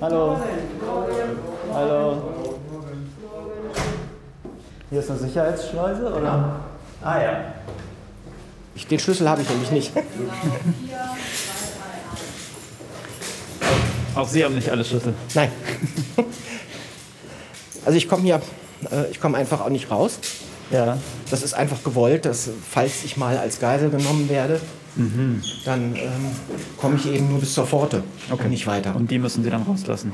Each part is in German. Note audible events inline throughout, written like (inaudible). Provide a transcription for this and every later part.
Hallo. Hallo. Hier ist eine Sicherheitsschleuse, oder? Ah ja. Den Schlüssel habe ich nämlich nicht. Auch Sie haben nicht alle Schlüssel. Nein. Also ich komme hier, äh, ich komme einfach auch nicht raus. Ja. Das ist einfach gewollt, dass falls ich mal als Geisel genommen werde, dann ähm, komme ich eben nur bis zur Pforte und nicht weiter. Und die müssen Sie dann rauslassen.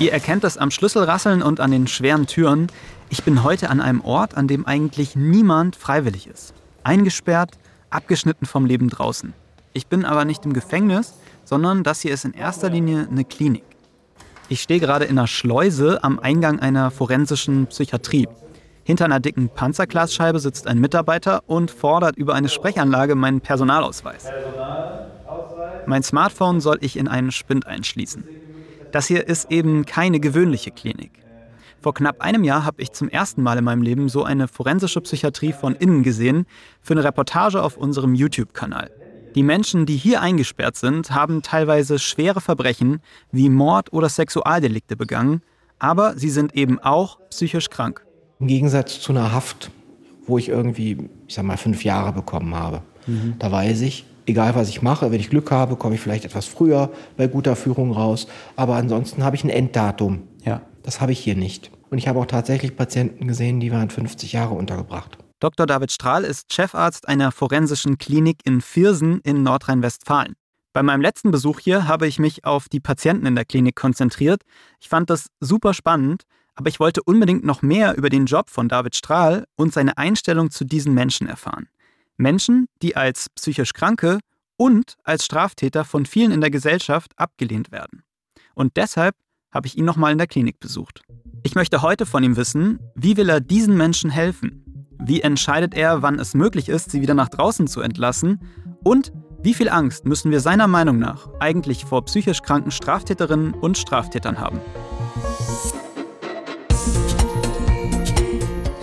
Ihr erkennt es am Schlüsselrasseln und an den schweren Türen. Ich bin heute an einem Ort, an dem eigentlich niemand freiwillig ist. Eingesperrt, abgeschnitten vom Leben draußen. Ich bin aber nicht im Gefängnis, sondern das hier ist in erster Linie eine Klinik. Ich stehe gerade in einer Schleuse am Eingang einer forensischen Psychiatrie. Hinter einer dicken Panzerglasscheibe sitzt ein Mitarbeiter und fordert über eine Sprechanlage meinen Personalausweis. Mein Smartphone soll ich in einen Spind einschließen. Das hier ist eben keine gewöhnliche Klinik. Vor knapp einem Jahr habe ich zum ersten Mal in meinem Leben so eine forensische Psychiatrie von innen gesehen für eine Reportage auf unserem YouTube-Kanal. Die Menschen, die hier eingesperrt sind, haben teilweise schwere Verbrechen wie Mord oder Sexualdelikte begangen, aber sie sind eben auch psychisch krank. Im Gegensatz zu einer Haft, wo ich irgendwie, ich sag mal, fünf Jahre bekommen habe. Da weiß ich, egal was ich mache, wenn ich Glück habe, komme ich vielleicht etwas früher bei guter Führung raus. Aber ansonsten habe ich ein Enddatum. Ja. Das habe ich hier nicht. Und ich habe auch tatsächlich Patienten gesehen, die waren 50 Jahre untergebracht. Dr. David Strahl ist Chefarzt einer forensischen Klinik in Viersen in Nordrhein-Westfalen. Bei meinem letzten Besuch hier habe ich mich auf die Patienten in der Klinik konzentriert. Ich fand das super spannend, aber ich wollte unbedingt noch mehr über den Job von David Strahl und seine Einstellung zu diesen Menschen erfahren. Menschen, die als psychisch Kranke und als Straftäter von vielen in der Gesellschaft abgelehnt werden. Und deshalb habe ich ihn nochmal in der Klinik besucht. Ich möchte heute von ihm wissen, wie will er diesen Menschen helfen? Wie entscheidet er, wann es möglich ist, sie wieder nach draußen zu entlassen? Und wie viel Angst müssen wir seiner Meinung nach eigentlich vor psychisch kranken Straftäterinnen und Straftätern haben?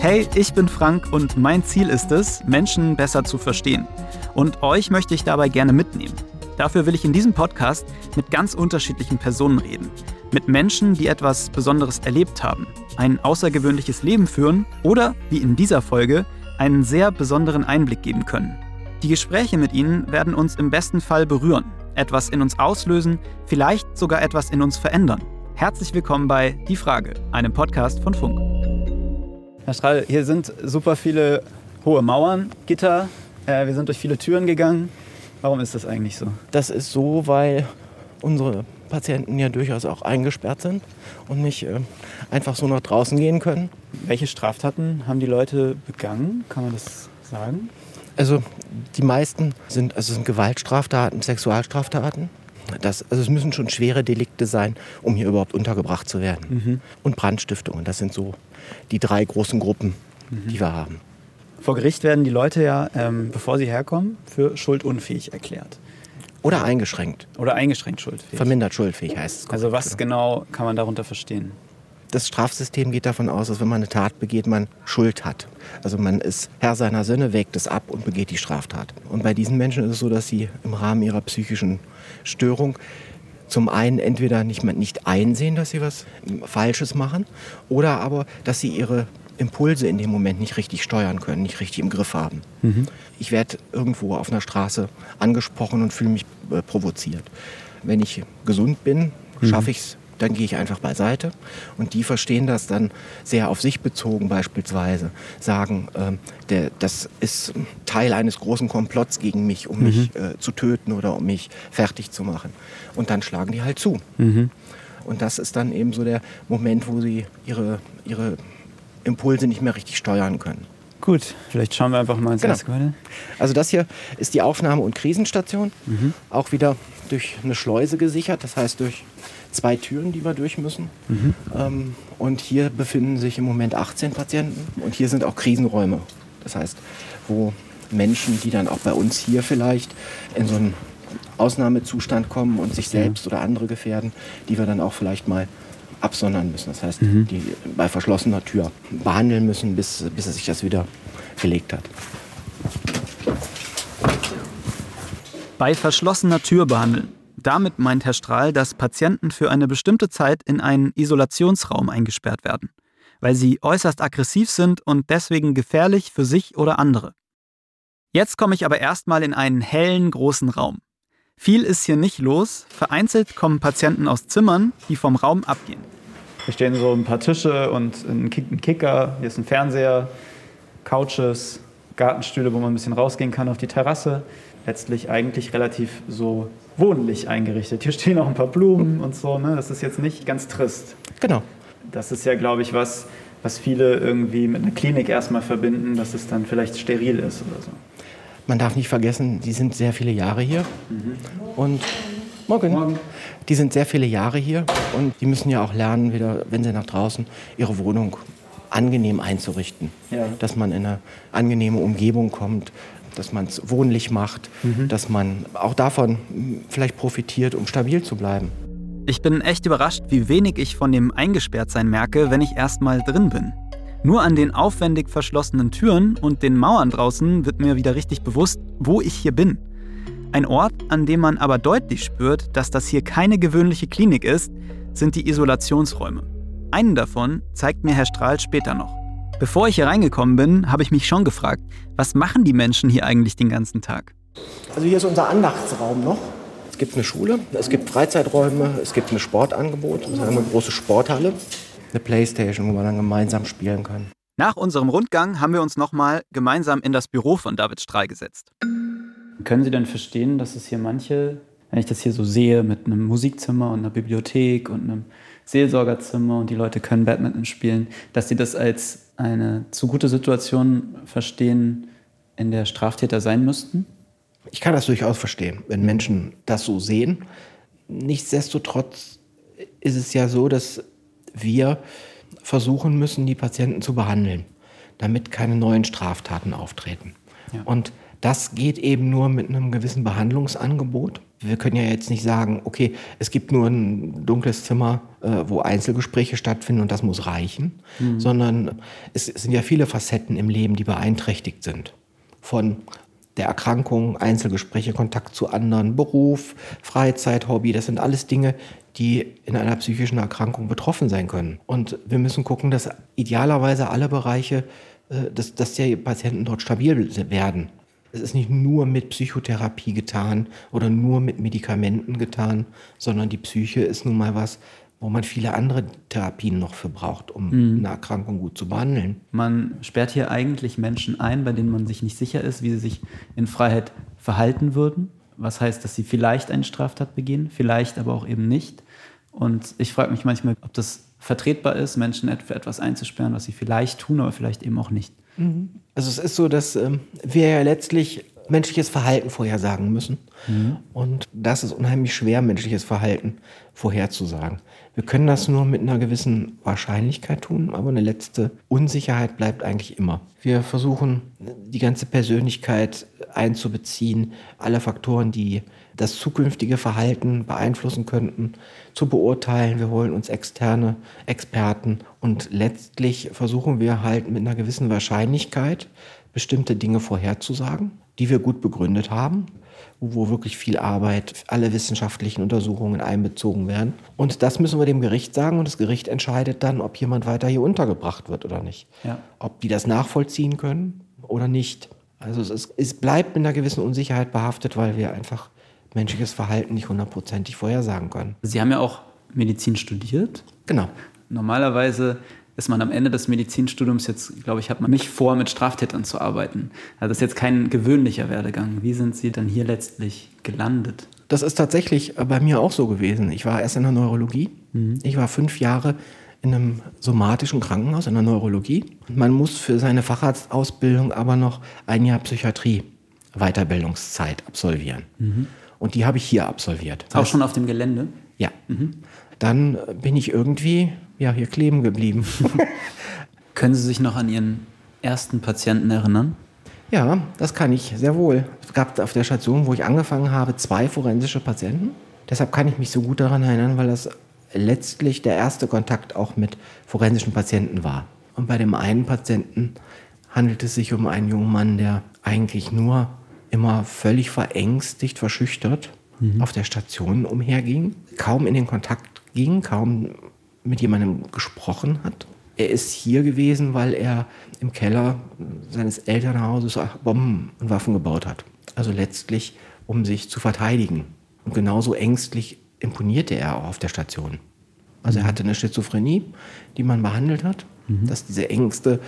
Hey, ich bin Frank und mein Ziel ist es, Menschen besser zu verstehen. Und euch möchte ich dabei gerne mitnehmen. Dafür will ich in diesem Podcast mit ganz unterschiedlichen Personen reden. Mit Menschen, die etwas Besonderes erlebt haben, ein außergewöhnliches Leben führen oder, wie in dieser Folge, einen sehr besonderen Einblick geben können. Die Gespräche mit ihnen werden uns im besten Fall berühren, etwas in uns auslösen, vielleicht sogar etwas in uns verändern. Herzlich willkommen bei Die Frage, einem Podcast von Funk. Herr Strahl, hier sind super viele hohe Mauern, Gitter. Äh, wir sind durch viele Türen gegangen. Warum ist das eigentlich so? Das ist so, weil unsere Patienten ja durchaus auch eingesperrt sind und nicht äh, einfach so nach draußen gehen können. Welche Straftaten haben die Leute begangen? Kann man das sagen? Also die meisten sind, also sind Gewaltstraftaten, Sexualstraftaten. Das, also es müssen schon schwere Delikte sein, um hier überhaupt untergebracht zu werden. Und Brandstiftungen, das sind so die drei großen Gruppen, die wir haben. Vor Gericht werden die Leute ja, ähm, bevor sie herkommen, für schuldunfähig erklärt. Oder eingeschränkt. Oder eingeschränkt schuldfähig. Vermindert schuldfähig heißt es. Also was genau kann man darunter verstehen? Das Strafsystem geht davon aus, dass wenn man eine Tat begeht, man Schuld hat. Also man ist Herr seiner Sinne, wägt es ab und begeht die Straftat. Und bei diesen Menschen ist es so, dass sie im Rahmen ihrer psychischen Störung zum einen entweder nicht, nicht einsehen, dass sie was Falsches machen, oder aber, dass sie ihre Impulse in dem Moment nicht richtig steuern können, nicht richtig im Griff haben. Ich werde irgendwo auf einer Straße angesprochen und fühle mich äh, provoziert. Wenn ich gesund bin, schaffe ich es, dann gehe ich einfach beiseite. Und die verstehen das dann sehr auf sich bezogen beispielsweise, sagen, ähm, der, das ist Teil eines großen Komplotts gegen mich, um mich äh, zu töten oder um mich fertig zu machen. Und dann schlagen die halt zu. Und das ist dann eben so der Moment, wo sie ihre, ihre Impulse nicht mehr richtig steuern können. Gut, vielleicht schauen wir einfach mal ins Genau. erste Gebäude. Also das hier ist die Aufnahme- und Krisenstation. Auch wieder durch eine Schleuse gesichert, das heißt durch zwei Türen, die wir durch müssen. Ähm, und hier befinden sich im Moment 18 Patienten und hier sind auch Krisenräume. Das heißt, wo Menschen, die dann auch bei uns hier vielleicht in so einen Ausnahmezustand kommen und sich selbst oder andere gefährden, die wir dann auch vielleicht mal absondern müssen. Das heißt, die bei verschlossener Tür behandeln müssen, bis, bis sich das wieder gelegt hat. Bei verschlossener Tür behandeln. Damit meint Herr Strahl, dass Patienten für eine bestimmte Zeit in einen Isolationsraum eingesperrt werden, weil sie äußerst aggressiv sind und deswegen gefährlich für sich oder andere. Jetzt komme ich aber erstmal in einen hellen, großen Raum. Viel ist hier nicht los, vereinzelt kommen Patienten aus Zimmern, die vom Raum abgehen. Hier stehen so ein paar Tische und ein Kicker, hier ist ein Fernseher, Couches, Gartenstühle, wo man ein bisschen rausgehen kann auf die Terrasse. Letztlich eigentlich relativ so wohnlich eingerichtet. Hier stehen auch ein paar Blumen und so. Ne? Das ist jetzt nicht ganz trist. Genau. Das ist ja, glaube ich, was, was viele irgendwie mit einer Klinik erstmal verbinden, dass es dann vielleicht steril ist oder so. Man darf nicht vergessen, die sind sehr viele Jahre hier. Mhm. Und morgen. morgen. Die sind sehr viele Jahre hier und die müssen ja auch lernen, wieder, wenn sie nach draußen ihre Wohnung angenehm einzurichten. Ja. Dass man in eine angenehme Umgebung kommt, dass man es wohnlich macht, mhm. dass man auch davon vielleicht profitiert, um stabil zu bleiben. Ich bin echt überrascht, wie wenig ich von dem Eingesperrtsein merke, wenn ich erst mal drin bin. Nur an den aufwendig verschlossenen Türen und den Mauern draußen wird mir wieder richtig bewusst, wo ich hier bin. Ein Ort, an dem man aber deutlich spürt, dass das hier keine gewöhnliche Klinik ist, sind die Isolationsräume. Einen davon zeigt mir Herr Strahl später noch. Bevor ich hier reingekommen bin, habe ich mich schon gefragt, was machen die Menschen hier eigentlich den ganzen Tag? Also hier ist unser Andachtsraum noch. Es gibt eine Schule, es gibt Freizeiträume, es gibt ein Sportangebot, eine große Sporthalle, eine Playstation, wo man dann gemeinsam spielen kann. Nach unserem Rundgang haben wir uns nochmal gemeinsam in das Büro von David Strahl gesetzt. Können Sie denn verstehen, dass es hier manche, wenn ich das hier so sehe, mit einem Musikzimmer und einer Bibliothek und einem Seelsorgerzimmer und die Leute können Badminton spielen, dass sie das als eine zu gute Situation verstehen, in der Straftäter sein müssten? Ich kann das durchaus verstehen, wenn Menschen das so sehen. Nichtsdestotrotz ist es ja so, dass wir versuchen müssen, die Patienten zu behandeln, damit keine neuen Straftaten auftreten. Ja. Und das geht eben nur mit einem gewissen Behandlungsangebot. Wir können ja jetzt nicht sagen, okay, es gibt nur ein dunkles Zimmer, äh, wo Einzelgespräche stattfinden und das muss reichen, mhm. sondern es, es sind ja viele Facetten im Leben, die beeinträchtigt sind. Von der Erkrankung, Einzelgespräche, Kontakt zu anderen, Beruf, Freizeit, Hobby, das sind alles Dinge, die in einer psychischen Erkrankung betroffen sein können. Und wir müssen gucken, dass idealerweise alle Bereiche, äh, dass, dass die Patienten dort stabil werden. Es ist nicht nur mit Psychotherapie getan oder nur mit Medikamenten getan, sondern die Psyche ist nun mal was, wo man viele andere Therapien noch für braucht, um mhm. eine Erkrankung gut zu behandeln. Man sperrt hier eigentlich Menschen ein, bei denen man sich nicht sicher ist, wie sie sich in Freiheit verhalten würden. Was heißt, dass sie vielleicht eine Straftat begehen, vielleicht aber auch eben nicht. Und ich frage mich manchmal, ob das vertretbar ist, Menschen für etwas einzusperren, was sie vielleicht tun, aber vielleicht eben auch nicht. Mhm. Also es ist so, dass ähm, wir ja letztlich menschliches Verhalten vorhersagen müssen. Mhm. Und das ist unheimlich schwer, menschliches Verhalten vorherzusagen. Wir können das nur mit einer gewissen Wahrscheinlichkeit tun, aber eine letzte Unsicherheit bleibt eigentlich immer. Wir versuchen, die ganze Persönlichkeit einzubeziehen, alle Faktoren, die das zukünftige Verhalten beeinflussen könnten, zu beurteilen. Wir holen uns externe Experten und letztlich versuchen wir halt mit einer gewissen Wahrscheinlichkeit bestimmte Dinge vorherzusagen, die wir gut begründet haben, wo wirklich viel Arbeit, alle wissenschaftlichen Untersuchungen einbezogen werden. Und das müssen wir dem Gericht sagen und das Gericht entscheidet dann, ob jemand weiter hier untergebracht wird oder nicht. Ja. Ob die das nachvollziehen können oder nicht. Also es, ist, es bleibt mit einer gewissen Unsicherheit behaftet, weil wir einfach menschliches Verhalten nicht hundertprozentig vorhersagen können. Sie haben ja auch Medizin studiert. Genau. Normalerweise ist man am Ende des Medizinstudiums jetzt, glaube ich, hat man nicht vor, mit Straftätern zu arbeiten. Also das ist jetzt kein gewöhnlicher Werdegang. Wie sind Sie dann hier letztlich gelandet? Das ist tatsächlich bei mir auch so gewesen. Ich war erst in der Neurologie. Mhm. Ich war fünf Jahre in einem somatischen Krankenhaus in der Neurologie. Man muss für seine Facharztausbildung aber noch ein Jahr Psychiatrie Weiterbildungszeit absolvieren. Mhm. Und die habe ich hier absolviert. Auch schon auf dem Gelände? Ja. Mhm. Dann bin ich irgendwie ja, hier kleben geblieben. (laughs) Können Sie sich noch an Ihren ersten Patienten erinnern? Ja, das kann ich sehr wohl. Es gab auf der Station, wo ich angefangen habe, zwei forensische Patienten. Deshalb kann ich mich so gut daran erinnern, weil das letztlich der erste Kontakt auch mit forensischen Patienten war. Und bei dem einen Patienten handelt es sich um einen jungen Mann, der eigentlich nur immer völlig verängstigt, verschüchtert mhm. auf der Station umherging, kaum in den Kontakt ging, kaum mit jemandem gesprochen hat. Er ist hier gewesen, weil er im Keller seines Elternhauses Bomben und Waffen gebaut hat. Also letztlich, um sich zu verteidigen. Und genauso ängstlich imponierte er auch auf der Station. Also er hatte eine Schizophrenie, die man behandelt hat, mhm. dass diese Ängste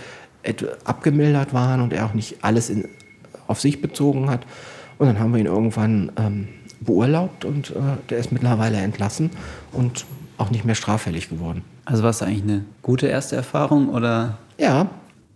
abgemildert waren und er auch nicht alles in, auf sich bezogen hat. Und dann haben wir ihn irgendwann ähm, beurlaubt und äh, der ist mittlerweile entlassen und auch nicht mehr straffällig geworden. Also war es eigentlich eine gute erste Erfahrung oder? Ja.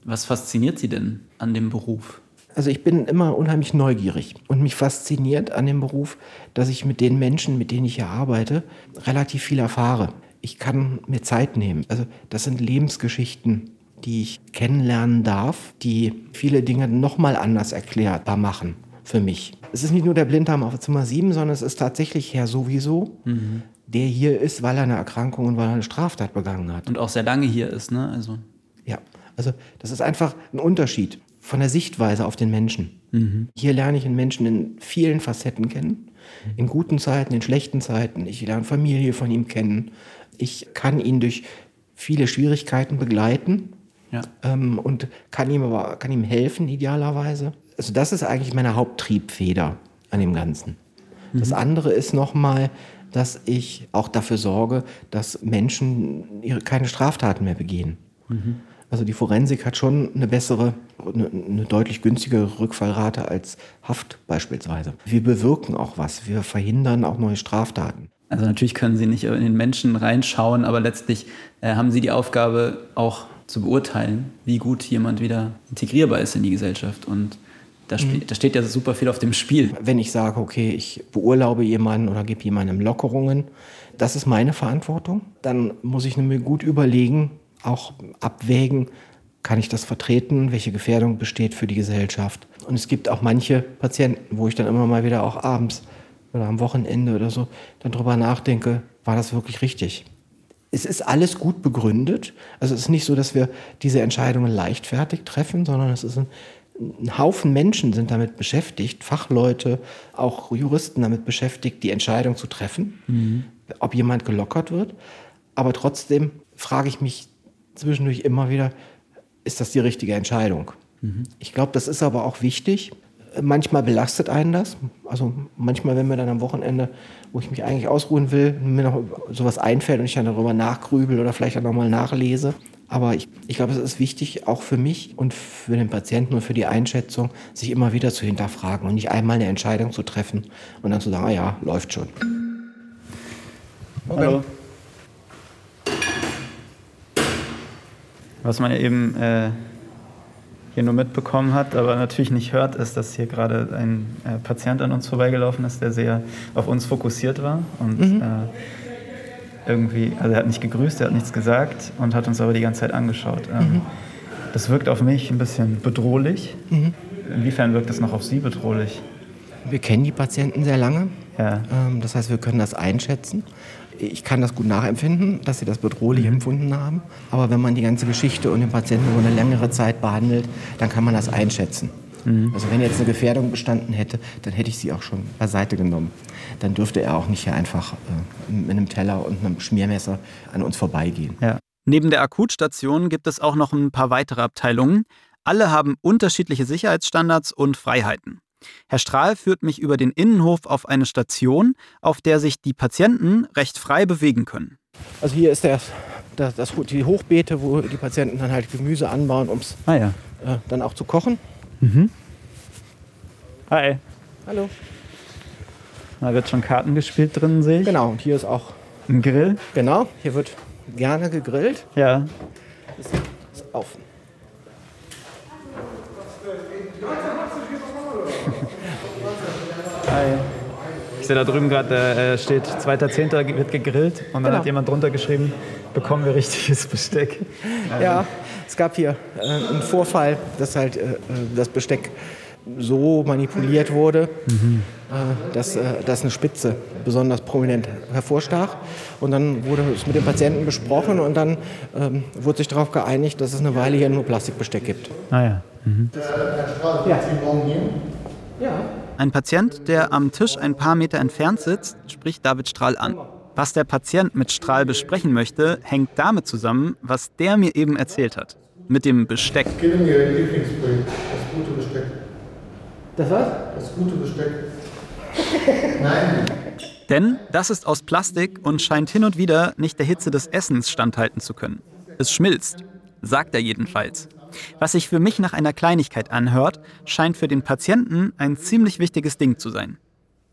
Was fasziniert Sie denn an dem Beruf? Also ich bin immer unheimlich neugierig und mich fasziniert an dem Beruf, dass ich mit den Menschen, mit denen ich hier arbeite, relativ viel erfahre. Ich kann mir Zeit nehmen. Also das sind Lebensgeschichten, die ich kennenlernen darf, die viele Dinge nochmal anders erklärbar machen für mich. Es ist nicht nur der Blinddarm auf Zimmer 7, sondern es ist tatsächlich Herr sowieso, mhm. der hier ist, weil er eine Erkrankung und weil er eine Straftat begangen hat. Und auch sehr lange hier ist, ne? Also. Ja, also das ist einfach ein Unterschied von der Sichtweise auf den Menschen. Mhm. Hier lerne ich einen Menschen in vielen Facetten kennen. In guten Zeiten, in schlechten Zeiten. Ich lerne Familie von ihm kennen. Ich kann ihn durch viele Schwierigkeiten begleiten ja. ähm, und kann ihm aber kann ihm helfen, idealerweise. Also das ist eigentlich meine Haupttriebfeder an dem Ganzen. Mhm. Das andere ist nochmal, dass ich auch dafür sorge, dass Menschen ihre, keine Straftaten mehr begehen. Mhm. Also die Forensik hat schon eine bessere, eine, eine, deutlich günstigere Rückfallrate als Haft beispielsweise. Wir bewirken auch was, wir verhindern auch neue Straftaten. Also natürlich können Sie nicht in den Menschen reinschauen, aber letztlich äh, haben Sie die Aufgabe auch zu beurteilen, wie gut jemand wieder integrierbar ist in die Gesellschaft. Und da, mhm. da, steht ja super viel auf dem Spiel. Wenn ich sage, okay, ich beurlaube jemanden oder gebe jemandem Lockerungen, das ist meine Verantwortung, dann muss ich mir gut überlegen, auch abwägen, kann ich das vertreten, welche Gefährdung besteht für die Gesellschaft. Und es gibt auch manche Patienten, wo ich dann immer mal wieder auch abends oder am Wochenende oder so dann drüber nachdenke, war das wirklich richtig? Es ist alles gut begründet. Also es ist nicht so, dass wir diese Entscheidungen leichtfertig treffen, sondern es ist ein, ein Haufen Menschen sind damit beschäftigt, Fachleute, auch Juristen damit beschäftigt, die Entscheidung zu treffen, mhm. ob jemand gelockert wird. Aber trotzdem frage ich mich zwischendurch immer wieder, ist das die richtige Entscheidung? Mhm. Ich glaube, das ist aber auch wichtig, Manchmal belastet einen das. Also manchmal, wenn mir dann am Wochenende, wo ich mich eigentlich ausruhen will, mir noch sowas einfällt und ich dann darüber nachgrübel oder vielleicht auch nochmal nachlese. Aber ich, ich glaube, es ist wichtig, auch für mich und für den Patienten und für die Einschätzung, sich immer wieder zu hinterfragen und nicht einmal eine Entscheidung zu treffen und dann zu sagen, ah ja, läuft schon. Hallo. Was man eben äh hier nur mitbekommen hat, aber natürlich nicht hört, ist, dass hier gerade ein äh, Patient an uns vorbeigelaufen ist, der sehr auf uns fokussiert war und mhm. äh, irgendwie, also er hat nicht gegrüßt, er hat nichts gesagt und hat uns aber die ganze Zeit angeschaut. Ähm, mhm. Das wirkt auf mich ein bisschen bedrohlich. Mhm. Inwiefern wirkt das noch auf Sie bedrohlich? Wir kennen die Patienten sehr lange. Ja. Ähm, das heißt, wir können das einschätzen ich kann das gut nachempfinden, dass sie das bedrohlich mhm. empfunden haben. Aber wenn man die ganze Geschichte und den Patienten über eine längere Zeit behandelt, dann kann man das einschätzen. Mhm. Also wenn jetzt eine Gefährdung bestanden hätte, dann hätte ich sie auch schon beiseite genommen. Dann dürfte er auch nicht hier einfach äh, mit einem Teller und einem Schmiermesser an uns vorbeigehen. Ja. Neben der Akutstation gibt es auch noch ein paar weitere Abteilungen. Alle haben unterschiedliche Sicherheitsstandards und Freiheiten. Herr Strahl führt mich über den Innenhof auf eine Station, auf der sich die Patienten recht frei bewegen können. Also hier ist der, das, das, die Hochbeete, wo die Patienten dann halt Gemüse anbauen, um es ah, ja. äh, dann auch zu kochen. Mhm. Hi. Hallo. Da wird schon Karten gespielt drin, sehe ich. Genau, und hier ist auch ein Grill. Genau, hier wird gerne gegrillt. Ja. Ist, ist offen. Hi. Ich sehe da drüben gerade, äh, steht 2.10. wird gegrillt und dann genau. hat jemand drunter geschrieben, bekommen wir richtiges Besteck. (laughs) Ja, es gab hier äh, einen Vorfall, dass halt äh, das Besteck so manipuliert wurde, mhm. äh, dass, äh, dass eine Spitze besonders prominent hervorstach. Und dann wurde es mit dem Patienten besprochen und dann ähm, wurde sich darauf geeinigt, dass es eine Weile hier nur Plastikbesteck gibt. Ah ja. Mhm. Ja. ja. Ein Patient, der am Tisch ein paar Meter entfernt sitzt, spricht David Strahl an. Was der Patient mit Strahl besprechen möchte, hängt damit zusammen, was der mir eben erzählt hat. Mit dem Besteck. Gib mir Ihr Lieblingsbild, das gute Besteck. Das was? Das gute Besteck. Nein. Denn das ist aus Plastik und scheint hin und wieder nicht der Hitze des Essens standhalten zu können. Es schmilzt, sagt er jedenfalls. Was sich für mich nach einer Kleinigkeit anhört, scheint für den Patienten ein ziemlich wichtiges Ding zu sein.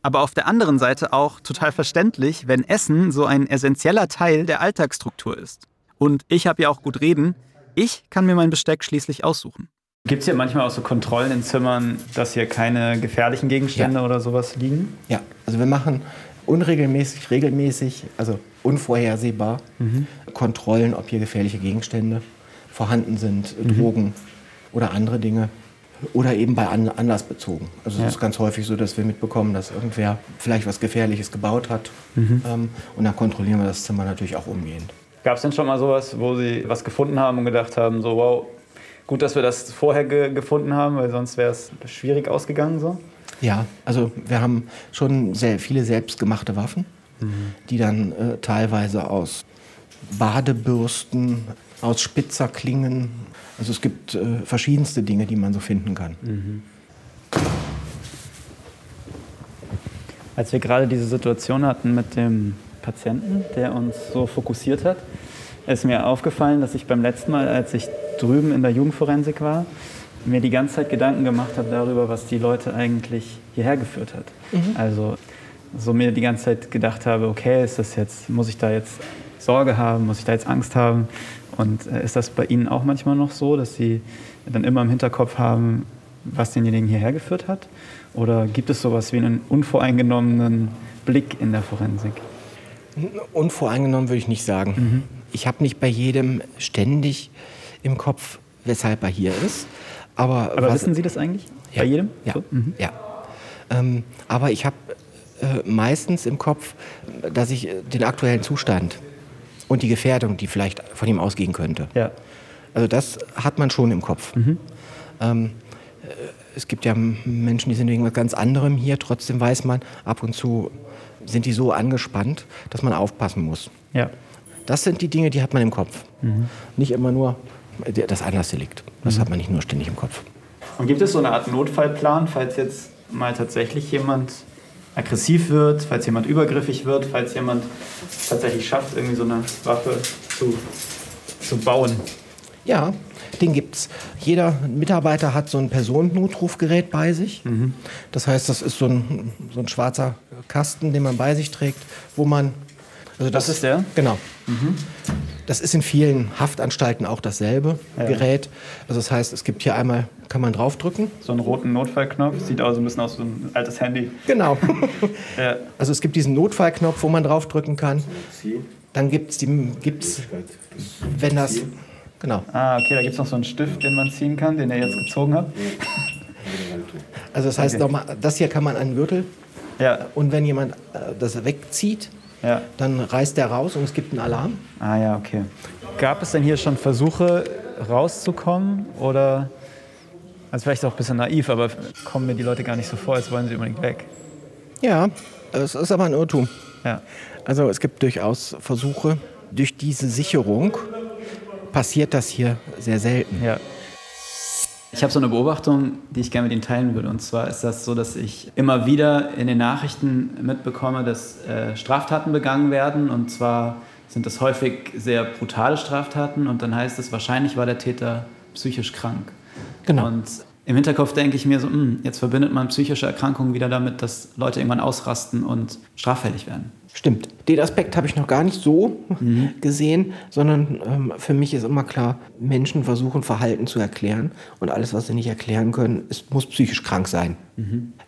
Aber auf der anderen Seite auch total verständlich, wenn Essen so ein essentieller Teil der Alltagsstruktur ist. Und ich habe ja auch gut reden, ich kann mir mein Besteck schließlich aussuchen. Gibt es hier manchmal auch so Kontrollen in Zimmern, dass hier keine gefährlichen Gegenstände Ja. oder sowas liegen? Ja, also wir machen unregelmäßig, regelmäßig, also unvorhersehbar Kontrollen, ob hier gefährliche Gegenstände vorhanden sind, Drogen oder andere Dinge. Oder eben bei an Anlass bezogen. Also Ja. es ist ganz häufig so, dass wir mitbekommen, dass irgendwer vielleicht was Gefährliches gebaut hat. Ähm, und dann kontrollieren wir das Zimmer natürlich auch umgehend. Gab es denn schon mal sowas, wo Sie was gefunden haben und gedacht haben, so wow, gut, dass wir das vorher ge gefunden haben, weil sonst wäre es schwierig ausgegangen so? Ja, also wir haben schon sehr viele selbstgemachte Waffen, die dann äh, teilweise aus Badebürsten, aus Spitzerklingen, also es gibt äh, verschiedenste Dinge, die man so finden kann. Als wir gerade diese Situation hatten mit dem Patienten, der uns so fokussiert hat, ist mir aufgefallen, dass ich beim letzten Mal, als ich drüben in der Jugendforensik war, mir die ganze Zeit Gedanken gemacht habe darüber, was die Leute eigentlich hierher geführt hat. Also so mir die ganze Zeit gedacht habe, okay, ist das jetzt, muss ich da jetzt Sorge haben, muss ich da jetzt Angst haben? Und äh, ist das bei Ihnen auch manchmal noch so, dass Sie dann immer im Hinterkopf haben, was denjenigen hierher geführt hat? Oder gibt es sowas wie einen unvoreingenommenen Blick in der Forensik? Unvoreingenommen würde ich nicht sagen. Ich habe nicht bei jedem ständig im Kopf, weshalb er hier ist. Aber, Aber wissen Sie das eigentlich? Ja. Bei jedem? Ja. So? Mhm. ja. Ähm, aber ich habe äh, meistens im Kopf, dass ich äh, den aktuellen Zustand und die Gefährdung, die vielleicht von ihm ausgehen könnte. Ja. Also das hat man schon im Kopf. Ähm, äh, es gibt ja Menschen, die sind wegen was ganz anderem hier. Trotzdem weiß man, ab und zu sind die so angespannt, dass man aufpassen muss. Ja. Das sind die Dinge, die hat man im Kopf. Nicht immer nur der- das Anlassdelikt. Das hat man nicht nur ständig im Kopf. Und gibt es so eine Art Notfallplan, falls jetzt mal tatsächlich jemand aggressiv wird, falls jemand übergriffig wird, falls jemand tatsächlich schafft, irgendwie so eine Waffe zu, zu bauen? Ja, den gibt's. Jeder Mitarbeiter hat so ein Personennotrufgerät bei sich. Das heißt, das ist so ein, so ein schwarzer Kasten, den man bei sich trägt, wo man. Also Das ist der? Genau. Das ist in vielen Haftanstalten auch dasselbe Gerät. Also das heißt, es gibt hier einmal, kann man draufdrücken. So einen roten Notfallknopf, sieht auch so ein bisschen aus wie ein altes Handy. Genau. (laughs) Ja. Also es gibt diesen Notfallknopf, wo man draufdrücken kann. Dann gibt es, gibt's, wenn das, genau. Ah, okay, da gibt es noch so einen Stift, den man ziehen kann, den ihr jetzt gezogen habt. Also das heißt, Okay. nochmal, das hier kann man an den Gürtel Ja, und wenn jemand äh, das wegzieht, ja. dann reißt der raus und es gibt einen Alarm. Ah ja, okay. Gab es denn hier schon Versuche rauszukommen oder, also vielleicht auch ein bisschen naiv, aber kommen mir die Leute gar nicht so vor, als wollen sie unbedingt weg. Ja, es ist aber ein Irrtum. Ja. Also es gibt durchaus Versuche. Durch diese Sicherung passiert das hier sehr selten. Ja. Ich habe so eine Beobachtung, die ich gerne mit Ihnen teilen würde. Und zwar ist das so, dass ich immer wieder in den Nachrichten mitbekomme, dass äh, Straftaten begangen werden. Und zwar sind das häufig sehr brutale Straftaten. Und dann heißt es, wahrscheinlich war der Täter psychisch krank. Genau. Und im Hinterkopf denke ich mir so, hm, jetzt verbindet man psychische Erkrankungen wieder damit, dass Leute irgendwann ausrasten und straffällig werden. Stimmt. Den Aspekt habe ich noch gar nicht so (laughs) gesehen, sondern ähm, für mich ist immer klar, Menschen versuchen Verhalten zu erklären und alles, was sie nicht erklären können, ist, muss psychisch krank sein.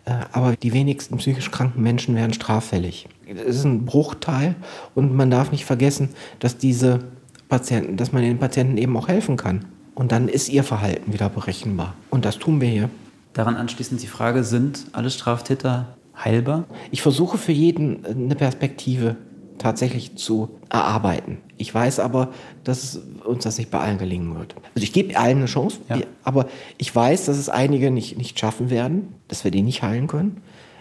Äh, aber die wenigsten psychisch kranken Menschen werden straffällig. Es ist ein Bruchteil und man darf nicht vergessen, dass diese Patienten, dass man den Patienten eben auch helfen kann. Und dann ist ihr Verhalten wieder berechenbar. Und das tun wir hier. Daran anschließend die Frage, sind alle Straftäter heilbar? Ich versuche für jeden äh, eine Perspektive tatsächlich zu erarbeiten. Ich weiß aber, dass uns das nicht bei allen gelingen wird. Also ich gebe allen eine Chance, Ja. aber ich weiß, dass es einige nicht, nicht schaffen werden, dass wir die nicht heilen können.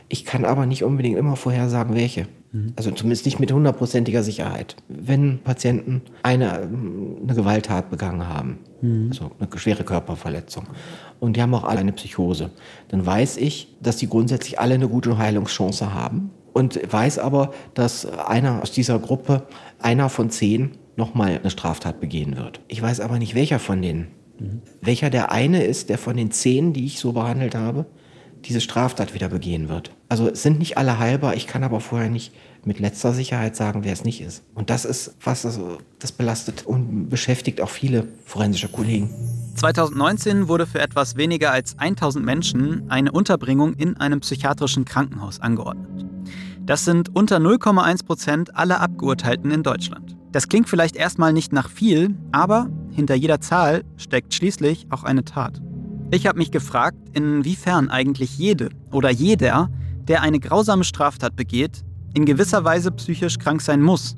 Ich kann aber nicht unbedingt immer vorhersagen, welche. Also zumindest nicht mit hundertprozentiger Sicherheit. Wenn Patienten eine, eine Gewalttat begangen haben, also eine schwere Körperverletzung, und die haben auch alle eine Psychose, dann weiß ich, dass die grundsätzlich alle eine gute Heilungschance haben und weiß aber, dass einer aus dieser Gruppe, einer von zehn, nochmal eine Straftat begehen wird. Ich weiß aber nicht, welcher von denen. Welcher der eine ist, der von den zehn, die ich so behandelt habe, diese Straftat wieder begehen wird. Also es sind nicht alle heilbar, ich kann aber vorher nicht mit letzter Sicherheit sagen, wer es nicht ist. Und das ist was, also, das belastet und beschäftigt auch viele forensische Kollegen. 2019 wurde für etwas weniger als 1000 Menschen eine Unterbringung in einem psychiatrischen Krankenhaus angeordnet. Das sind unter 0,1 Prozent aller Abgeurteilten in Deutschland. Das klingt vielleicht erstmal nicht nach viel, aber hinter jeder Zahl steckt schließlich auch eine Tat. Ich habe mich gefragt, inwiefern eigentlich jede oder jeder, der eine grausame Straftat begeht, in gewisser Weise psychisch krank sein muss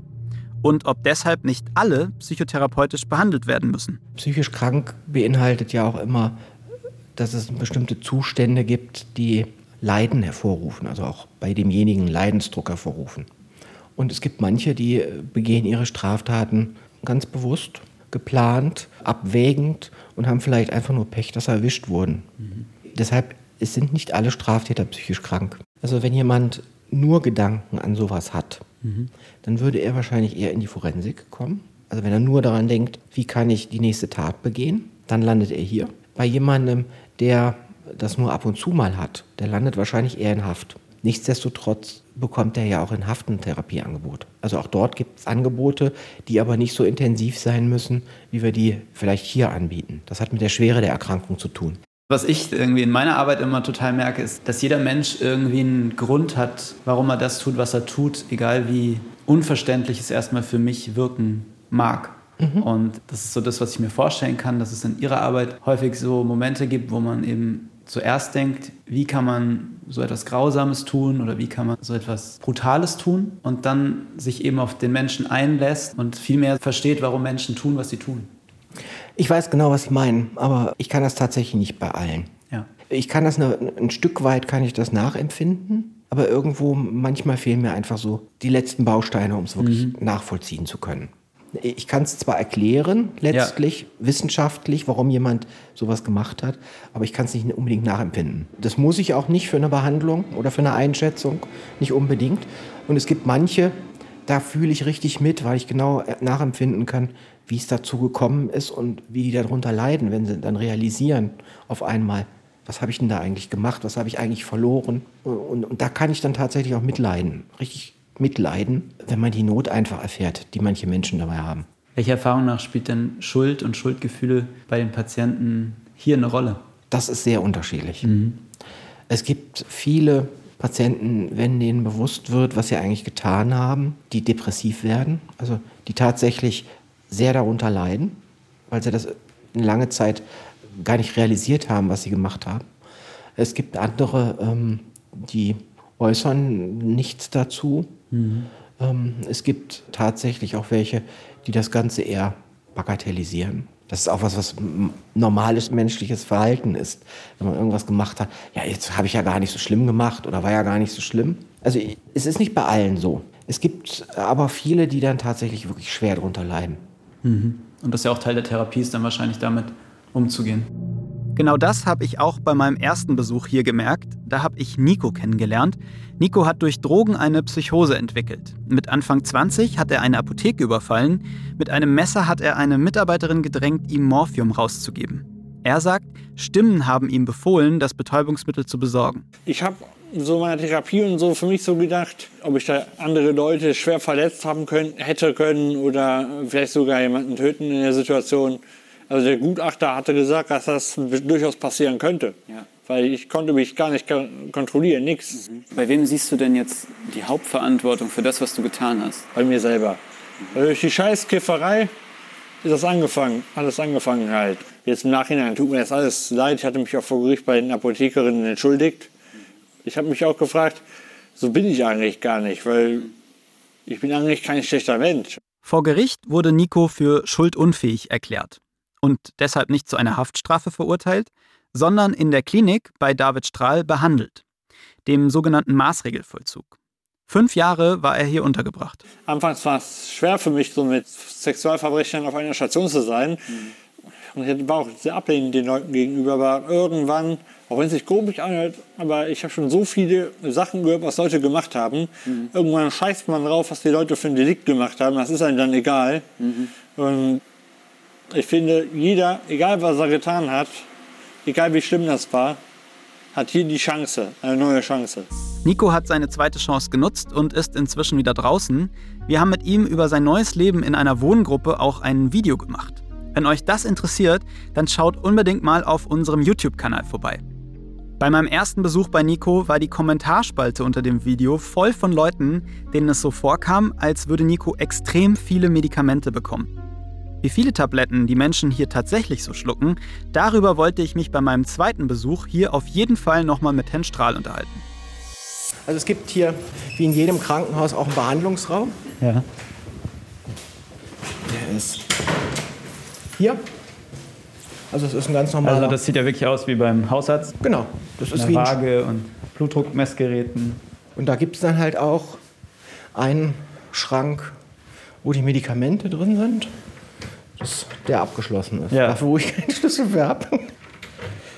und ob deshalb nicht alle psychotherapeutisch behandelt werden müssen. Psychisch krank beinhaltet ja auch immer, dass es bestimmte Zustände gibt, die Leiden hervorrufen, also auch bei demjenigen Leidensdruck hervorrufen. Und es gibt manche, die begehen ihre Straftaten ganz bewusst, geplant, abwägend und haben vielleicht einfach nur Pech, dass sie erwischt wurden. Deshalb es sind nicht alle Straftäter psychisch krank. Also wenn jemand nur Gedanken an sowas hat, dann würde er wahrscheinlich eher in die Forensik kommen. Also wenn er nur daran denkt, wie kann ich die nächste Tat begehen, dann landet er hier. Bei jemandem, der das nur ab und zu mal hat, der landet wahrscheinlich eher in Haft. Nichtsdestotrotz bekommt er ja auch in Haft ein Therapieangebot. Also auch dort gibt es Angebote, die aber nicht so intensiv sein müssen, wie wir die vielleicht hier anbieten. Das hat mit der Schwere der Erkrankung zu tun. Was ich irgendwie in meiner Arbeit immer total merke, ist, dass jeder Mensch irgendwie einen Grund hat, warum er das tut, was er tut, egal wie unverständlich es erstmal für mich wirken mag. Und das ist so das, was ich mir vorstellen kann, dass es in ihrer Arbeit häufig so Momente gibt, wo man eben zuerst denkt, wie kann man so etwas Grausames tun oder wie kann man so etwas Brutales tun und dann sich eben auf den Menschen einlässt und viel mehr versteht, warum Menschen tun, was sie tun. Ich weiß genau, was Sie meinen, aber ich kann das tatsächlich nicht bei allen. Ja. Ich kann das eine, ein Stück weit kann ich das nachempfinden, aber irgendwo manchmal fehlen mir einfach so die letzten Bausteine, um es wirklich nachvollziehen zu können. Ich kann es zwar erklären, letztlich, wissenschaftlich, warum jemand sowas gemacht hat, aber ich kann es nicht unbedingt nachempfinden. Das muss ich auch nicht für eine Behandlung oder für eine Einschätzung, nicht unbedingt. Und es gibt manche, da fühle ich richtig mit, weil ich genau nachempfinden kann, wie es dazu gekommen ist und wie die darunter leiden, wenn sie dann realisieren auf einmal, was habe ich denn da eigentlich gemacht, was habe ich eigentlich verloren. Und, und da kann ich dann tatsächlich auch mitleiden, richtig mitleiden, wenn man die Not einfach erfährt, die manche Menschen dabei haben. Welcher Erfahrung nach spielt denn Schuld und Schuldgefühle bei den Patienten hier eine Rolle? Das ist sehr unterschiedlich. Es gibt viele Patienten, wenn denen bewusst wird, was sie eigentlich getan haben, die depressiv werden, also die tatsächlich sehr darunter leiden, weil sie das eine lange Zeit gar nicht realisiert haben, was sie gemacht haben. Es gibt andere, ähm, die äußern nichts dazu. Ähm, es gibt tatsächlich auch welche, die das Ganze eher bagatellisieren. Das ist auch was, was normales menschliches Verhalten ist. Wenn man irgendwas gemacht hat, ja, jetzt habe ich ja gar nicht so schlimm gemacht oder war ja gar nicht so schlimm. Also es ist nicht bei allen so. Es gibt aber viele, die dann tatsächlich wirklich schwer darunter leiden. Und das ist ja auch Teil der Therapie, ist dann wahrscheinlich damit umzugehen. Genau das habe ich auch bei meinem ersten Besuch hier gemerkt. Da habe ich Nico kennengelernt. Nico hat durch Drogen eine Psychose entwickelt. Mit Anfang 20 hat er eine Apotheke überfallen. Mit einem Messer hat er eine Mitarbeiterin gedrängt, ihm Morphium rauszugeben. Er sagt, Stimmen haben ihm befohlen, das Betäubungsmittel zu besorgen. Ich habe so meine Therapie und so für mich so gedacht, ob ich da andere Leute schwer verletzt haben können, hätte können oder vielleicht sogar jemanden töten in der Situation. Also der Gutachter hatte gesagt, dass das durchaus passieren könnte. Ja. Weil ich konnte mich gar nicht kon- kontrollieren, nichts. Bei wem siehst du denn jetzt die Hauptverantwortung für das, was du getan hast? Bei mir selber. Weil Durch die Scheißkifferei ist das angefangen, alles angefangen halt. Jetzt im Nachhinein tut mir das alles leid. Ich hatte mich auch vor Gericht bei den Apothekerinnen entschuldigt. Ich habe mich auch gefragt, so bin ich eigentlich gar nicht, weil ich bin eigentlich kein schlechter Mensch. Vor Gericht wurde Nico für schuldunfähig erklärt und deshalb nicht zu einer Haftstrafe verurteilt, sondern in der Klinik bei David Strahl behandelt, dem sogenannten Maßregelvollzug. Fünf Jahre war er hier untergebracht. Anfangs war es schwer für mich, so mit Sexualverbrechern auf einer Station zu sein. Und ich war auch sehr ablehnend den Leuten gegenüber. Aber irgendwann, auch wenn es sich komisch anhört, aber ich habe schon so viele Sachen gehört, was Leute gemacht haben. Mhm. Irgendwann scheißt man drauf, was die Leute für ein Delikt gemacht haben. Das ist einem dann egal. Mhm. Und ich finde, jeder, egal was er getan hat, egal wie schlimm das war, hat hier die Chance, eine neue Chance. Nico hat seine zweite Chance genutzt und ist inzwischen wieder draußen. Wir haben mit ihm über sein neues Leben in einer Wohngruppe auch ein Video gemacht. Wenn euch das interessiert, dann schaut unbedingt mal auf unserem YouTube-Kanal vorbei. Bei meinem ersten Besuch bei Nico war die Kommentarspalte unter dem Video voll von Leuten, denen es so vorkam, als würde Nico extrem viele Medikamente bekommen. Wie viele Tabletten die Menschen hier tatsächlich so schlucken, darüber wollte ich mich bei meinem zweiten Besuch hier auf jeden Fall nochmal mit Herrn Strahl unterhalten. Also es gibt hier, wie in jedem Krankenhaus, auch einen Behandlungsraum. Ja. Der ist hier. Also es ist ein ganz normaler... Also das sieht ja wirklich aus wie beim Hausarzt. Genau. Das ist Eine wie ein Waage und Blutdruckmessgeräten. Und da gibt es dann halt auch einen Schrank, wo die Medikamente drin sind, das, der abgeschlossen ist. Ja. Dafür, wo ich keinen Schlüssel für habe.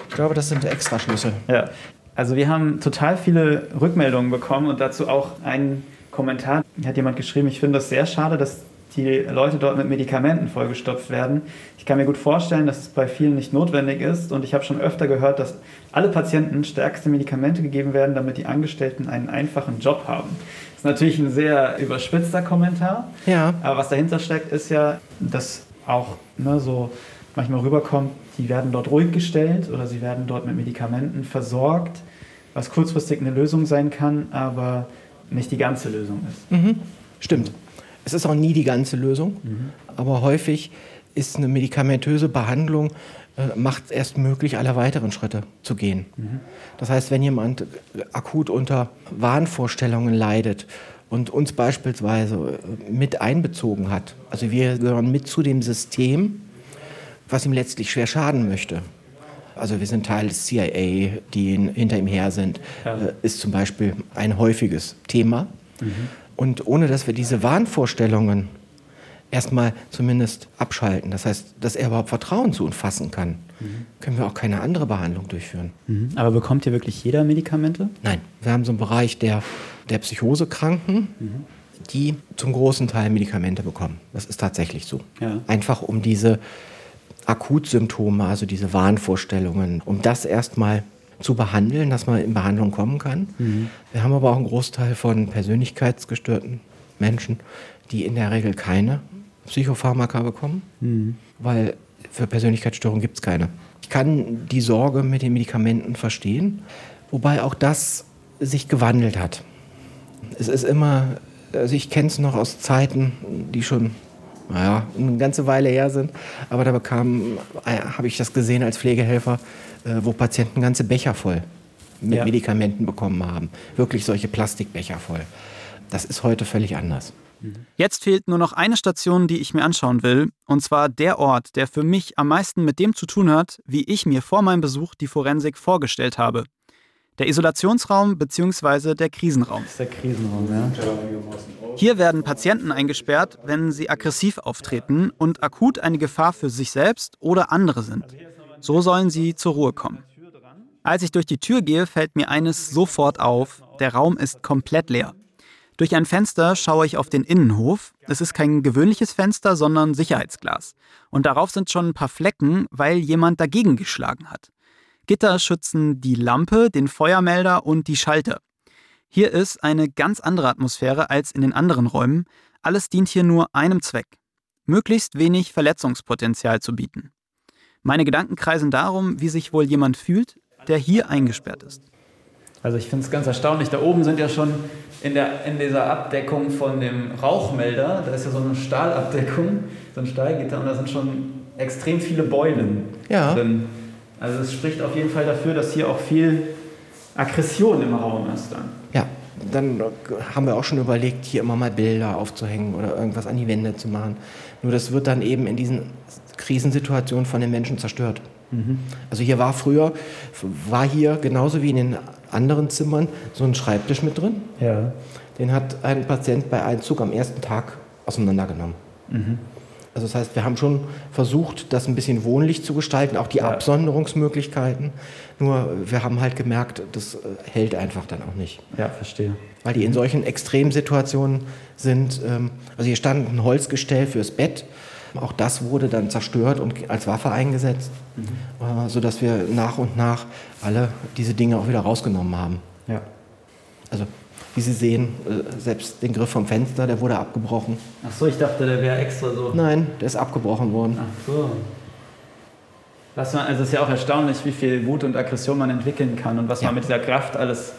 Ich glaube, das sind Extraschlüssel. Ja. Also wir haben total viele Rückmeldungen bekommen und dazu auch einen Kommentar. Hat jemand geschrieben, ich finde das sehr schade, dass die Leute dort mit Medikamenten vollgestopft werden. Ich kann mir gut vorstellen, dass es bei vielen nicht notwendig ist und ich habe schon öfter gehört, dass alle Patienten stärkste Medikamente gegeben werden, damit die Angestellten einen einfachen Job haben. Das ist natürlich ein sehr überspitzter Kommentar, Ja. aber was dahinter steckt, ist ja, dass auch ne, so manchmal rüberkommt, die werden dort ruhig gestellt oder sie werden dort mit Medikamenten versorgt, was kurzfristig eine Lösung sein kann, aber nicht die ganze Lösung ist. Stimmt. Es ist auch nie die ganze Lösung, aber häufig ist eine medikamentöse Behandlung äh, macht es erst möglich, alle weiteren Schritte zu gehen. Das heißt, wenn jemand akut unter Wahnvorstellungen leidet und uns beispielsweise äh, mit einbezogen hat, also wir gehören mit zu dem System, was ihm letztlich schwer schaden möchte. Also wir sind Teil des CIA, die in- hinter ihm her sind, Ja. äh, ist zum Beispiel ein häufiges Thema. Und ohne dass wir diese Wahnvorstellungen erstmal zumindest abschalten, das heißt, dass er überhaupt Vertrauen zu uns fassen kann, können wir auch keine andere Behandlung durchführen. Mhm. Aber bekommt hier wirklich jeder Medikamente? Nein, wir haben so einen Bereich der, der Psychosekranken, die zum großen Teil Medikamente bekommen. Das ist tatsächlich so. Ja. Einfach um diese Akutsymptome, also diese Wahnvorstellungen, um das erstmal zu behandeln, dass man in Behandlung kommen kann. Wir haben aber auch einen Großteil von persönlichkeitsgestörten Menschen, die in der Regel keine Psychopharmaka bekommen, weil für Persönlichkeitsstörungen gibt es keine. Ich kann die Sorge mit den Medikamenten verstehen, wobei auch das sich gewandelt hat. Es ist immer, also ich kenne es noch aus Zeiten, die schon naja, eine ganze Weile her sind, aber da bekam, äh, habe ich das gesehen als Pflegehelfer, äh, wo Patienten ganze Becher voll mit Ja. Medikamenten bekommen haben. Wirklich solche Plastikbecher voll. Das ist heute völlig anders. Jetzt fehlt nur noch eine Station, die ich mir anschauen will, und zwar der Ort, der für mich am meisten mit dem zu tun hat, wie ich mir vor meinem Besuch die Forensik vorgestellt habe. Der Isolationsraum bzw. der Krisenraum. Das ist der Krisenraum, ja. Hier werden Patienten eingesperrt, wenn sie aggressiv auftreten und akut eine Gefahr für sich selbst oder andere sind. So sollen sie zur Ruhe kommen. Als ich durch die Tür gehe, fällt mir eines sofort auf. Der Raum ist komplett leer. Durch ein Fenster schaue ich auf den Innenhof. Es ist kein gewöhnliches Fenster, sondern Sicherheitsglas. Und darauf sind schon ein paar Flecken, weil jemand dagegen geschlagen hat. Gitter schützen die Lampe, den Feuermelder und die Schalter. Hier ist eine ganz andere Atmosphäre als in den anderen Räumen. Alles dient hier nur einem Zweck. Möglichst wenig Verletzungspotenzial zu bieten. Meine Gedanken kreisen darum, wie sich wohl jemand fühlt, der hier eingesperrt ist. Also ich finde es ganz erstaunlich. Da oben sind ja schon in, der, in dieser Abdeckung von dem Rauchmelder, da ist ja so eine Stahlabdeckung, so ein Stahlgitter und da sind schon extrem viele Beulen Ja. drin. Also es spricht auf jeden Fall dafür, dass hier auch viel Aggression im Raum ist dann. Ja, dann haben wir auch schon überlegt, hier immer mal Bilder aufzuhängen oder irgendwas an die Wände zu machen. Nur das wird dann eben in diesen Krisensituationen von den Menschen zerstört. Also hier war früher, war hier genauso wie in den anderen Zimmern so ein Schreibtisch mit drin. Ja. Den hat ein Patient bei Einzug am ersten Tag auseinandergenommen. Also das heißt, wir haben schon versucht, das ein bisschen wohnlich zu gestalten, auch die Ja. Absonderungsmöglichkeiten. Nur wir haben halt gemerkt, das äh, hält einfach dann auch nicht. Ja, verstehe. Weil die in solchen Extremsituationen sind. Ähm, also hier stand ein Holzgestell fürs Bett. Auch das wurde dann zerstört und als Waffe eingesetzt, äh, sodass wir nach und nach alle diese Dinge auch wieder rausgenommen haben. Ja. Also wie Sie sehen, äh, selbst den Griff vom Fenster, der wurde abgebrochen. Ach so, ich dachte, der wäre extra so. Nein, der ist abgebrochen worden. Ach so. Was man, also es ist ja auch erstaunlich, wie viel Wut und Aggression man entwickeln kann und was Ja. man mit dieser Kraft alles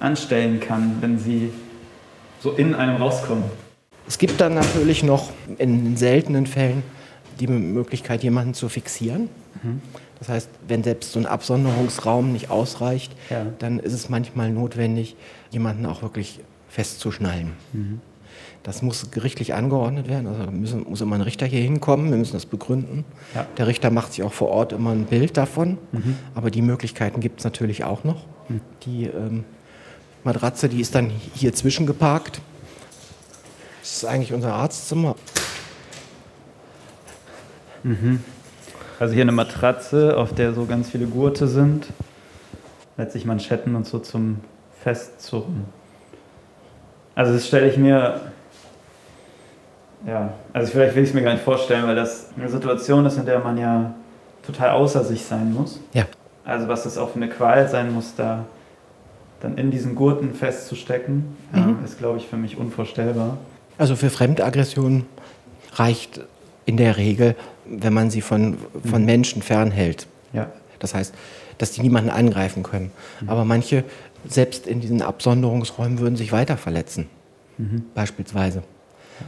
anstellen kann, wenn sie so in einem rauskommen. Es gibt dann natürlich noch in seltenen Fällen die Möglichkeit, jemanden zu fixieren. Das heißt, wenn selbst so ein Absonderungsraum nicht ausreicht, Ja. dann ist es manchmal notwendig, jemanden auch wirklich festzuschnallen. Das muss gerichtlich angeordnet werden. Also da müssen, muss immer ein Richter hier hinkommen. Wir müssen das begründen. Ja. Der Richter macht sich auch vor Ort immer ein Bild davon. Aber die Möglichkeiten gibt es natürlich auch noch. Die ähm, Matratze, die ist dann hier zwischengeparkt. Das ist eigentlich unser Arztzimmer. Also hier eine Matratze, auf der so ganz viele Gurte sind. Letztlich Manschetten und so zum Festzurren. Also das stelle ich mir, ja, also vielleicht will ich es mir gar nicht vorstellen, weil das eine Situation ist, in der man ja total außer sich sein muss. Ja. Also was das auch für eine Qual sein muss, da dann in diesen Gurten festzustecken, ähm, ist, glaube ich, für mich unvorstellbar. Also für Fremdaggressionen reicht in der Regel, wenn man sie von, von Menschen fernhält. Ja. Das heißt, dass die niemanden angreifen können. Aber manche, selbst in diesen Absonderungsräumen, würden sich weiter verletzen. Beispielsweise.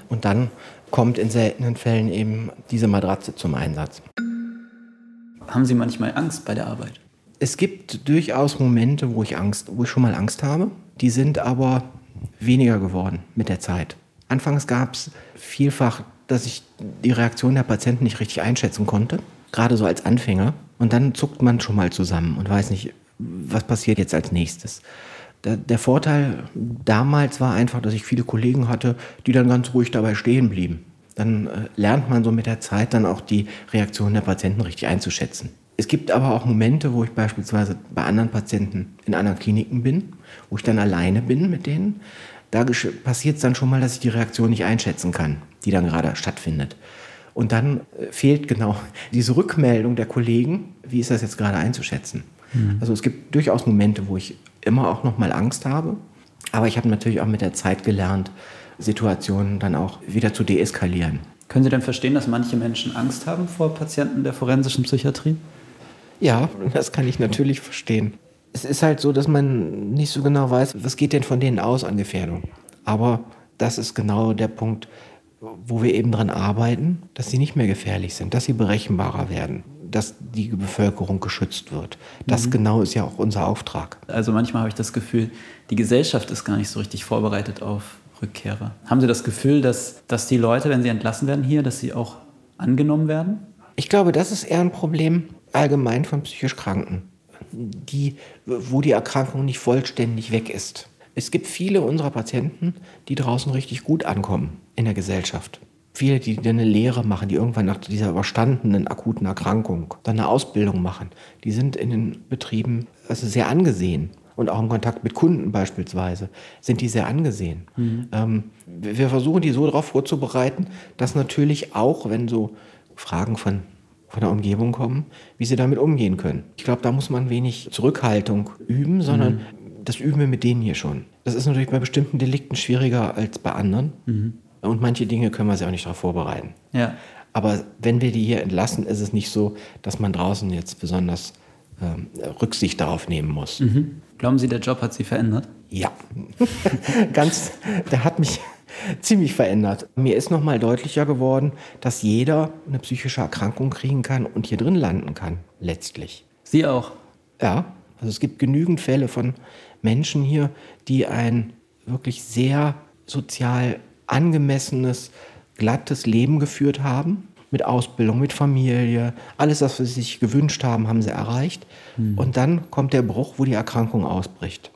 Und dann kommt in seltenen Fällen eben diese Matratze zum Einsatz. Haben Sie manchmal Angst bei der Arbeit? Es gibt durchaus Momente, wo ich Angst, wo ich schon mal Angst habe. Die sind aber weniger geworden mit der Zeit. Anfangs gab es vielfach, dass ich die Reaktion der Patienten nicht richtig einschätzen konnte, gerade so als Anfänger. Und dann zuckt man schon mal zusammen und weiß nicht, was passiert jetzt als nächstes. Der, der Vorteil damals war einfach, dass ich viele Kollegen hatte, die dann ganz ruhig dabei stehen blieben. Dann äh, lernt man so mit der Zeit dann auch die Reaktion der Patienten richtig einzuschätzen. Es gibt aber auch Momente, wo ich beispielsweise bei anderen Patienten in anderen Kliniken bin, wo ich dann alleine bin mit denen. Da passiert es dann schon mal, dass ich die Reaktion nicht einschätzen kann, die dann gerade stattfindet. Und dann äh, fehlt genau (laughs) diese Rückmeldung der Kollegen, wie ist das jetzt gerade einzuschätzen. Also es gibt durchaus Momente, wo ich immer auch noch mal Angst habe, aber ich habe natürlich auch mit der Zeit gelernt, Situationen dann auch wieder zu deeskalieren. Können Sie denn verstehen, dass manche Menschen Angst haben vor Patienten der forensischen Psychiatrie? Ja, das kann ich natürlich verstehen. Es ist halt so, dass man nicht so genau weiß, was geht denn von denen aus an Gefährdung. Aber das ist genau der Punkt, wo wir eben dran arbeiten, dass sie nicht mehr gefährlich sind, dass sie berechenbarer werden, dass die Bevölkerung geschützt wird. Das genau ist ja auch unser Auftrag. Also manchmal habe ich das Gefühl, die Gesellschaft ist gar nicht so richtig vorbereitet auf Rückkehrer. Haben Sie das Gefühl, dass, dass die Leute, wenn sie entlassen werden hier, dass sie auch angenommen werden? Ich glaube, das ist eher ein Problem allgemein von psychisch Kranken, die, wo die Erkrankung nicht vollständig weg ist. Es gibt viele unserer Patienten, die draußen richtig gut ankommen in der Gesellschaft. Viele, die dann eine Lehre machen, die irgendwann nach dieser überstandenen akuten Erkrankung dann eine Ausbildung machen, die sind in den Betrieben also sehr angesehen. Und auch im Kontakt mit Kunden beispielsweise sind die sehr angesehen. Ähm, wir wir versuchen die so darauf vorzubereiten, dass natürlich auch, wenn so Fragen von, von der Umgebung kommen, wie sie damit umgehen können. Ich glaube, da muss man wenig Zurückhaltung üben, sondern das üben wir mit denen hier schon. Das ist natürlich bei bestimmten Delikten schwieriger als bei anderen. Und manche Dinge können wir sie auch nicht darauf vorbereiten. Ja. Aber wenn wir die hier entlassen, ist es nicht so, dass man draußen jetzt besonders ähm, Rücksicht darauf nehmen muss. Glauben Sie, der Job hat Sie verändert? Ja, (laughs) ganz, der hat mich ziemlich verändert. Mir ist nochmal deutlicher geworden, dass jeder eine psychische Erkrankung kriegen kann und hier drin landen kann, letztlich. Sie auch. Ja, also es gibt genügend Fälle von Menschen hier, die ein wirklich sehr sozial angemessenes, glattes Leben geführt haben. Mit Ausbildung, mit Familie, alles, was sie sich gewünscht haben, haben sie erreicht. Mhm. Und dann kommt der Bruch, wo die Erkrankung ausbricht.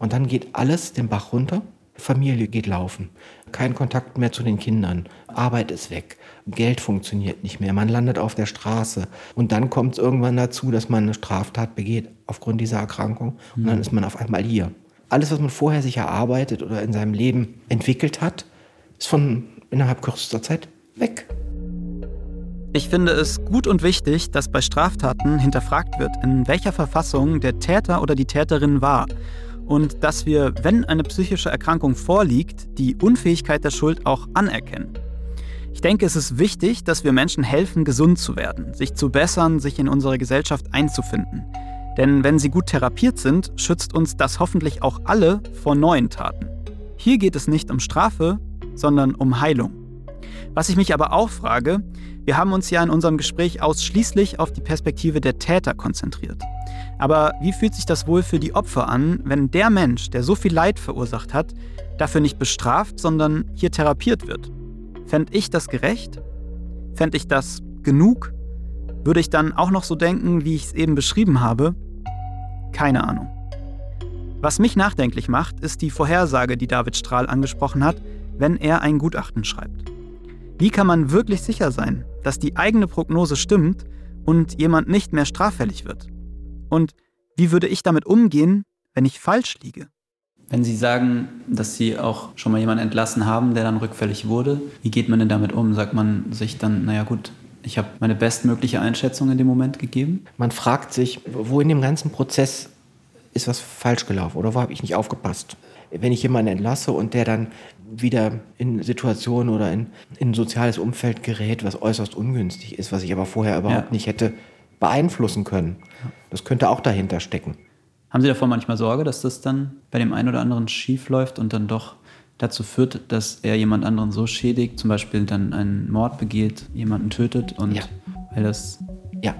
Und dann geht alles den Bach runter. Familie geht laufen. Kein Kontakt mehr zu den Kindern. Arbeit ist weg. Geld funktioniert nicht mehr. Man landet auf der Straße. Und dann kommt es irgendwann dazu, dass man eine Straftat begeht aufgrund dieser Erkrankung. Und dann mhm. ist man auf einmal hier. Alles, was man vorher sich erarbeitet oder in seinem Leben entwickelt hat, ist von innerhalb kürzester Zeit weg. Ich finde es gut und wichtig, dass bei Straftaten hinterfragt wird, in welcher Verfassung der Täter oder die Täterin war und dass wir, wenn eine psychische Erkrankung vorliegt, die Unfähigkeit der Schuld auch anerkennen. Ich denke, es ist wichtig, dass wir Menschen helfen, gesund zu werden, sich zu bessern, sich in unsere Gesellschaft einzufinden. Denn wenn sie gut therapiert sind, schützt uns das hoffentlich auch alle vor neuen Taten. Hier geht es nicht um Strafe, sondern um Heilung. Was ich mich aber auch frage, wir haben uns ja in unserem Gespräch ausschließlich auf die Perspektive der Täter konzentriert. Aber wie fühlt sich das wohl für die Opfer an, wenn der Mensch, der so viel Leid verursacht hat, dafür nicht bestraft, sondern hier therapiert wird? Fände ich das gerecht? Fände ich das genug? Würde ich dann auch noch so denken, wie ich es eben beschrieben habe? Keine Ahnung. Was mich nachdenklich macht, ist die Vorhersage, die David Strahl angesprochen hat, wenn er ein Gutachten schreibt. Wie kann man wirklich sicher sein, dass die eigene Prognose stimmt und jemand nicht mehr straffällig wird? Und wie würde ich damit umgehen, wenn ich falsch liege? Wenn Sie sagen, dass Sie auch schon mal jemanden entlassen haben, der dann rückfällig wurde, wie geht man denn damit um? Sagt man sich dann, naja gut, ich habe meine bestmögliche Einschätzung in dem Moment gegeben? Man fragt sich, wo in dem ganzen Prozess ist was falsch gelaufen oder wo habe ich nicht aufgepasst? Wenn ich jemanden entlasse und der dann wieder in Situationen oder in, in ein soziales Umfeld gerät, was äußerst ungünstig ist, was ich aber vorher überhaupt ja. nicht hätte beeinflussen können. Das könnte auch dahinter stecken. Haben Sie davor manchmal Sorge, dass das dann bei dem einen oder anderen schief läuft und dann doch dazu führt, dass er jemand anderen so schädigt, zum Beispiel dann einen Mord begeht, jemanden tötet und ja. weil das. Ja,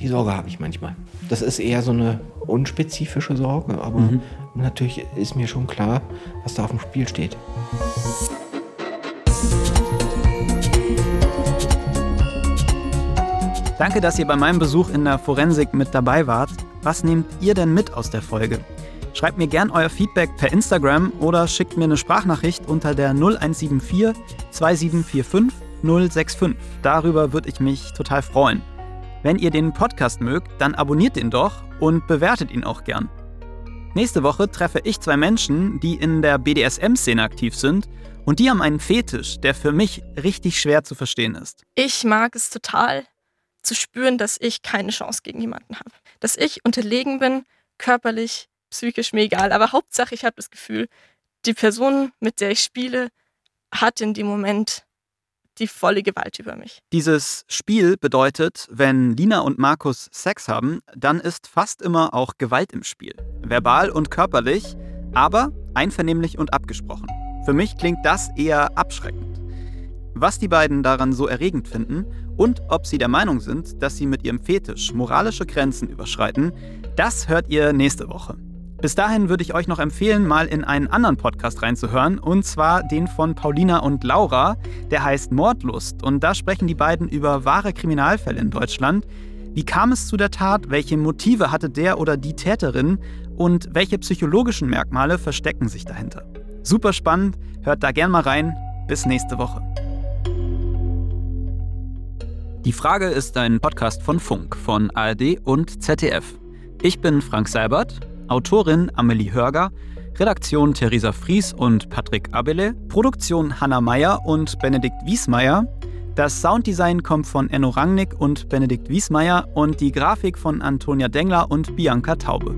die Sorge habe ich manchmal. Das ist eher so eine unspezifische Sorge, aber mhm. Natürlich ist mir schon klar, was da auf dem Spiel steht. Danke, dass ihr bei meinem Besuch in der Forensik mit dabei wart. Was nehmt ihr denn mit aus der Folge? Schreibt mir gern euer Feedback per Instagram oder schickt mir eine Sprachnachricht unter der 0174 2745 065. Darüber würde ich mich total freuen. Wenn ihr den Podcast mögt, dann abonniert ihn doch und bewertet ihn auch gern. Nächste Woche treffe ich zwei Menschen, die in der BDSM-Szene aktiv sind und die haben einen Fetisch, der für mich richtig schwer zu verstehen ist. Ich mag es total zu spüren, dass ich keine Chance gegen jemanden habe. Dass ich unterlegen bin, körperlich, psychisch mir egal. Aber Hauptsache, ich habe das Gefühl, die Person, mit der ich spiele, hat in dem Moment die volle Gewalt über mich. Dieses Spiel bedeutet, wenn Lina und Markus Sex haben, dann ist fast immer auch Gewalt im Spiel. Verbal und körperlich, aber einvernehmlich und abgesprochen. Für mich klingt das eher abschreckend. Was die beiden daran so erregend finden und ob sie der Meinung sind, dass sie mit ihrem Fetisch moralische Grenzen überschreiten, das hört ihr nächste Woche. Bis dahin würde ich euch noch empfehlen, mal in einen anderen Podcast reinzuhören, und zwar den von Paulina und Laura, der heißt Mordlust. Und da sprechen die beiden über wahre Kriminalfälle in Deutschland. Wie kam es zu der Tat? Welche Motive hatte der oder die Täterin? Und welche psychologischen Merkmale verstecken sich dahinter? Super spannend, hört da gern mal rein. Bis nächste Woche. Die Frage ist ein Podcast von Funk, von ARD und ZDF. Ich bin Frank Seibert Autorin Amelie Hörger, Redaktion Theresa Fries und Patrick Abele, Produktion Hanna Meyer und Benedikt Wiesmeier. Das Sounddesign kommt von Enno Rangnick und Benedikt Wiesmeier und die Grafik von Antonia Dengler und Bianca Taube.